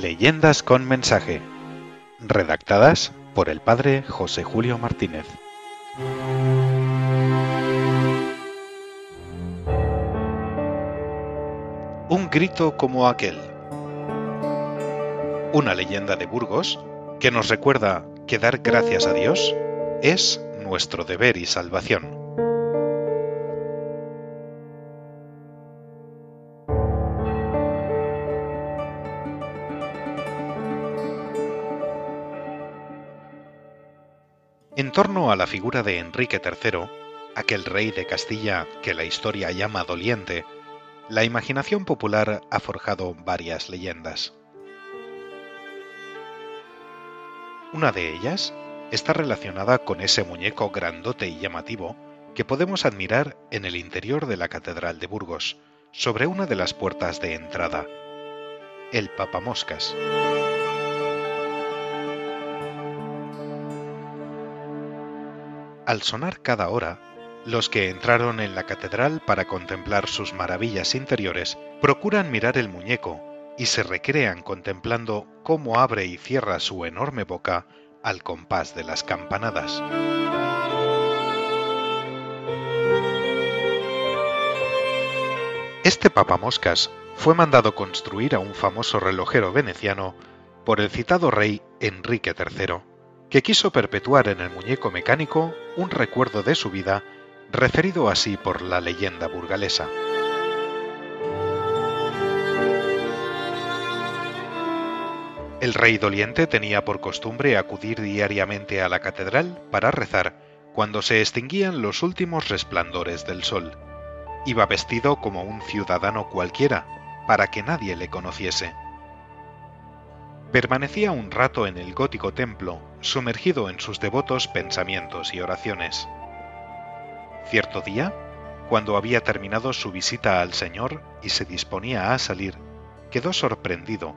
Leyendas con mensaje. Redactadas por el padre José Julio Martínez. Un grito como aquel. Una leyenda de Burgos que nos recuerda que dar gracias a Dios es nuestro deber y salvación. En torno a la figura de Enrique III, aquel rey de Castilla que la historia llama doliente, la imaginación popular ha forjado varias leyendas. Una de ellas está relacionada con ese muñeco grandote y llamativo que podemos admirar en el interior de la Catedral de Burgos, sobre una de las puertas de entrada, el papamoscas. Al sonar cada hora, los que entraron en la catedral para contemplar sus maravillas interiores procuran mirar el muñeco y se recrean contemplando cómo abre y cierra su enorme boca al compás de las campanadas. Este papamoscas fue mandado construir a un famoso relojero veneciano por el citado rey Enrique III que quiso perpetuar en el muñeco mecánico un recuerdo de su vida referido así por la leyenda burgalesa. El rey doliente tenía por costumbre acudir diariamente a la catedral para rezar cuando se extinguían los últimos resplandores del sol. Iba vestido como un ciudadano cualquiera, para que nadie le conociese. Permanecía un rato en el gótico templo, sumergido en sus devotos pensamientos y oraciones. Cierto día, cuando había terminado su visita al Señor y se disponía a salir, quedó sorprendido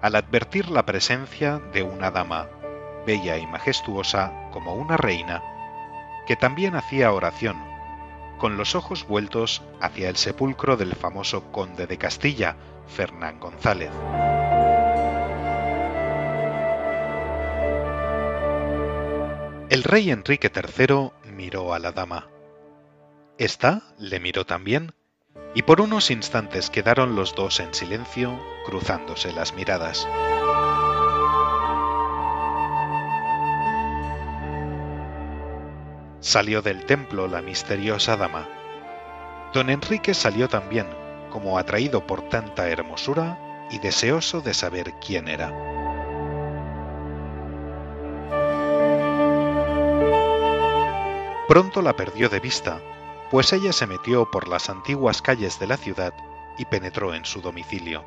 al advertir la presencia de una dama, bella y majestuosa como una reina, que también hacía oración, con los ojos vueltos hacia el sepulcro del famoso conde de Castilla, Fernán González. El rey Enrique III miró a la dama. Esta le miró también, y por unos instantes quedaron los dos en silencio, cruzándose las miradas. Salió del templo la misteriosa dama. Don Enrique salió también, como atraído por tanta hermosura y deseoso de saber quién era. Pronto la perdió de vista, pues ella se metió por las antiguas calles de la ciudad y penetró en su domicilio.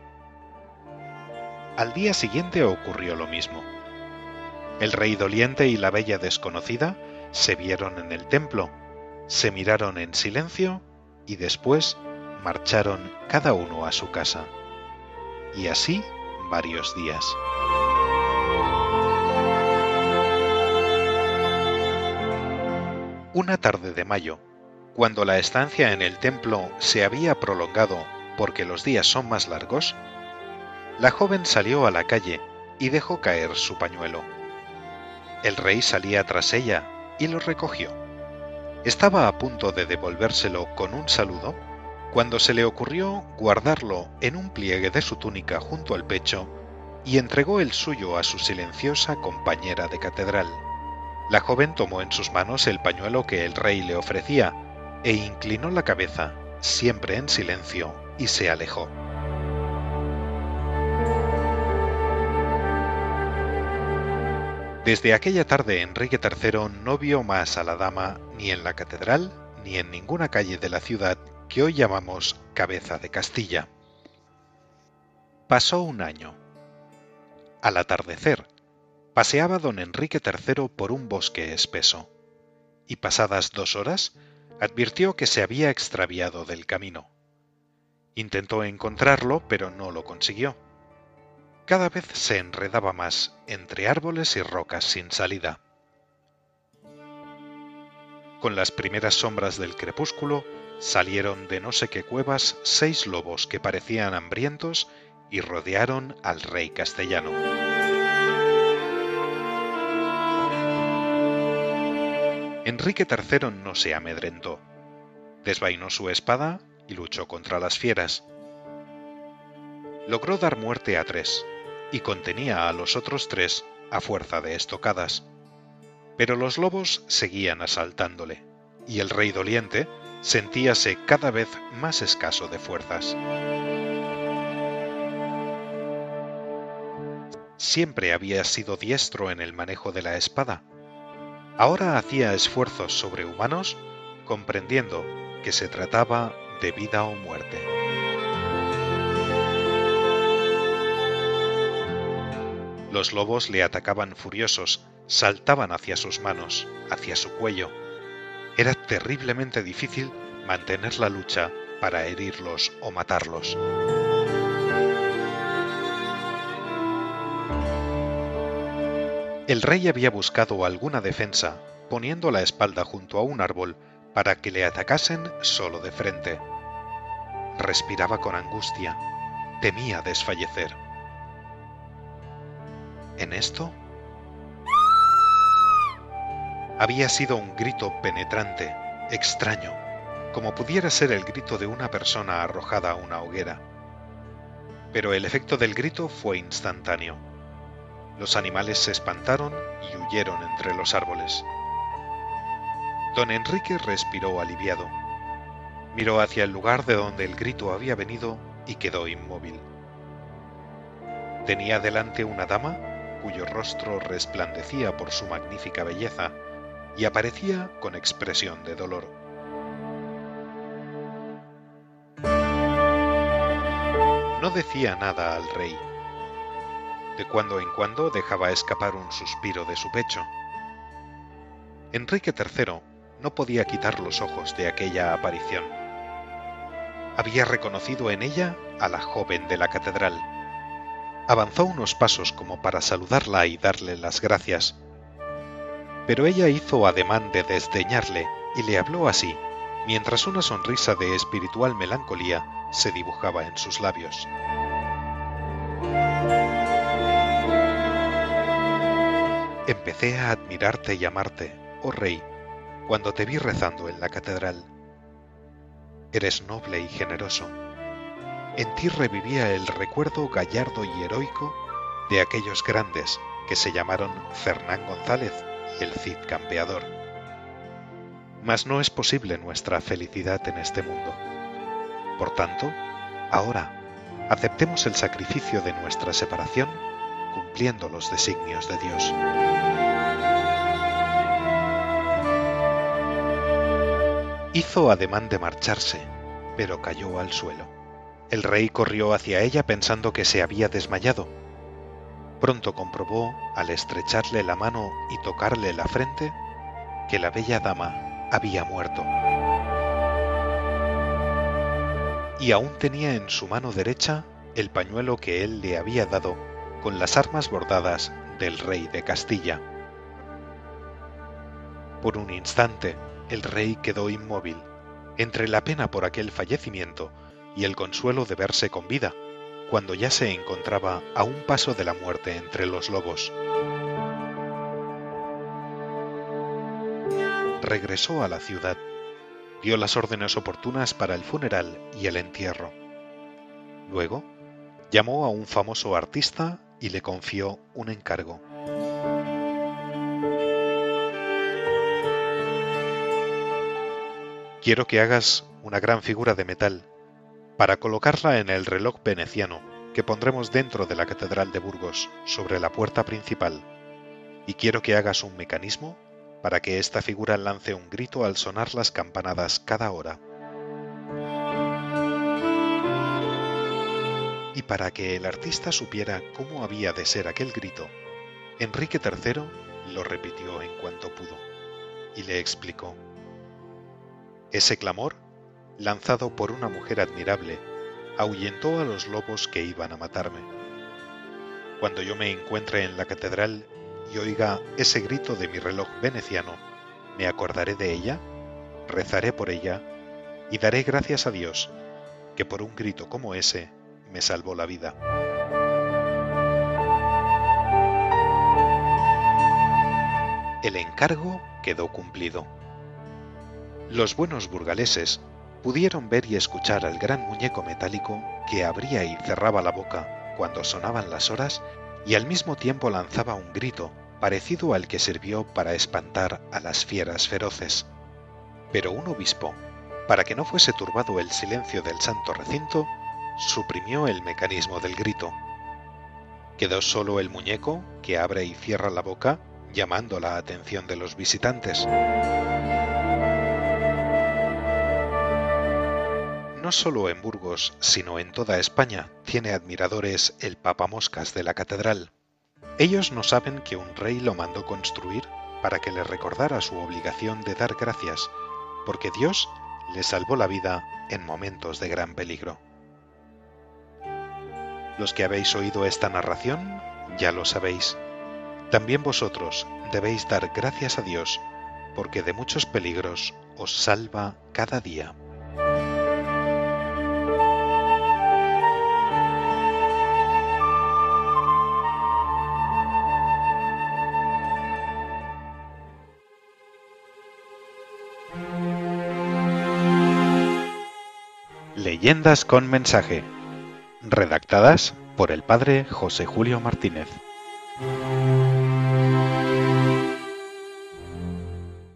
Al día siguiente ocurrió lo mismo. El rey doliente y la bella desconocida se vieron en el templo, se miraron en silencio y después marcharon cada uno a su casa. Y así varios días. Una tarde de mayo, cuando la estancia en el templo se había prolongado porque los días son más largos, la joven salió a la calle y dejó caer su pañuelo. El rey salía tras ella y lo recogió. Estaba a punto de devolvérselo con un saludo cuando se le ocurrió guardarlo en un pliegue de su túnica junto al pecho y entregó el suyo a su silenciosa compañera de catedral. La joven tomó en sus manos el pañuelo que el rey le ofrecía e inclinó la cabeza, siempre en silencio, y se alejó. Desde aquella tarde Enrique III no vio más a la dama ni en la catedral ni en ninguna calle de la ciudad que hoy llamamos Cabeza de Castilla. Pasó un año. Al atardecer, paseaba don Enrique III por un bosque espeso, y pasadas dos horas advirtió que se había extraviado del camino. Intentó encontrarlo, pero no lo consiguió. Cada vez se enredaba más entre árboles y rocas sin salida. Con las primeras sombras del crepúsculo salieron de no sé qué cuevas seis lobos que parecían hambrientos y rodearon al rey castellano. Enrique III no se amedrentó. Desvainó su espada y luchó contra las fieras. Logró dar muerte a tres y contenía a los otros tres a fuerza de estocadas. Pero los lobos seguían asaltándole, y el rey doliente sentíase cada vez más escaso de fuerzas. Siempre había sido diestro en el manejo de la espada. Ahora hacía esfuerzos sobrehumanos, comprendiendo que se trataba de vida o muerte. Los lobos le atacaban furiosos, saltaban hacia sus manos, hacia su cuello. Era terriblemente difícil mantener la lucha para herirlos o matarlos. El rey había buscado alguna defensa, poniendo la espalda junto a un árbol para que le atacasen solo de frente. Respiraba con angustia, temía desfallecer. En esto había sido un grito penetrante, extraño, como pudiera ser el grito de una persona arrojada a una hoguera. Pero el efecto del grito fue instantáneo. Los animales se espantaron y huyeron entre los árboles. Don Enrique respiró aliviado. Miró hacia el lugar de donde el grito había venido y quedó inmóvil. Tenía delante una dama cuyo rostro resplandecía por su magnífica belleza y aparecía con expresión de dolor. No decía nada al rey. De cuando en cuando dejaba escapar un suspiro de su pecho. Enrique III no podía quitar los ojos de aquella aparición. Había reconocido en ella a la joven de la catedral. Avanzó unos pasos como para saludarla y darle las gracias. Pero ella hizo ademán de desdeñarle y le habló así, mientras una sonrisa de espiritual melancolía se dibujaba en sus labios. Empecé a admirarte y amarte, oh rey, cuando te vi rezando en la catedral. Eres noble y generoso. En ti revivía el recuerdo gallardo y heroico de aquellos grandes que se llamaron Fernán González y el Cid Campeador. Mas no es posible nuestra felicidad en este mundo. Por tanto, ahora aceptemos el sacrificio de nuestra separación cumpliendo los designios de Dios. Hizo ademán de marcharse, pero cayó al suelo. El rey corrió hacia ella pensando que se había desmayado. Pronto comprobó, al estrecharle la mano y tocarle la frente, que la bella dama había muerto. Y aún tenía en su mano derecha el pañuelo que él le había dado con las armas bordadas del rey de Castilla. Por un instante, el rey quedó inmóvil, entre la pena por aquel fallecimiento y el consuelo de verse con vida, cuando ya se encontraba a un paso de la muerte entre los lobos. Regresó a la ciudad, dio las órdenes oportunas para el funeral y el entierro. Luego, llamó a un famoso artista y le confió un encargo. Quiero que hagas una gran figura de metal para colocarla en el reloj veneciano que pondremos dentro de la Catedral de Burgos, sobre la puerta principal. Y quiero que hagas un mecanismo para que esta figura lance un grito al sonar las campanadas cada hora. Para que el artista supiera cómo había de ser aquel grito, Enrique III lo repitió en cuanto pudo y le explicó. Ese clamor, lanzado por una mujer admirable, ahuyentó a los lobos que iban a matarme. Cuando yo me encuentre en la catedral y oiga ese grito de mi reloj veneciano, me acordaré de ella, rezaré por ella y daré gracias a Dios, que por un grito como ese me salvó la vida. El encargo quedó cumplido. Los buenos burgaleses pudieron ver y escuchar al gran muñeco metálico que abría y cerraba la boca cuando sonaban las horas y al mismo tiempo lanzaba un grito parecido al que sirvió para espantar a las fieras feroces. Pero un obispo, para que no fuese turbado el silencio del santo recinto, suprimió el mecanismo del grito. Quedó solo el muñeco que abre y cierra la boca llamando la atención de los visitantes. No solo en Burgos, sino en toda España tiene admiradores el papamoscas de la catedral. Ellos no saben que un rey lo mandó construir para que le recordara su obligación de dar gracias, porque Dios le salvó la vida en momentos de gran peligro. Los que habéis oído esta narración ya lo sabéis. También vosotros debéis dar gracias a Dios, porque de muchos peligros os salva cada día. Leyendas con mensaje. Redactadas por el padre José Julio Martínez.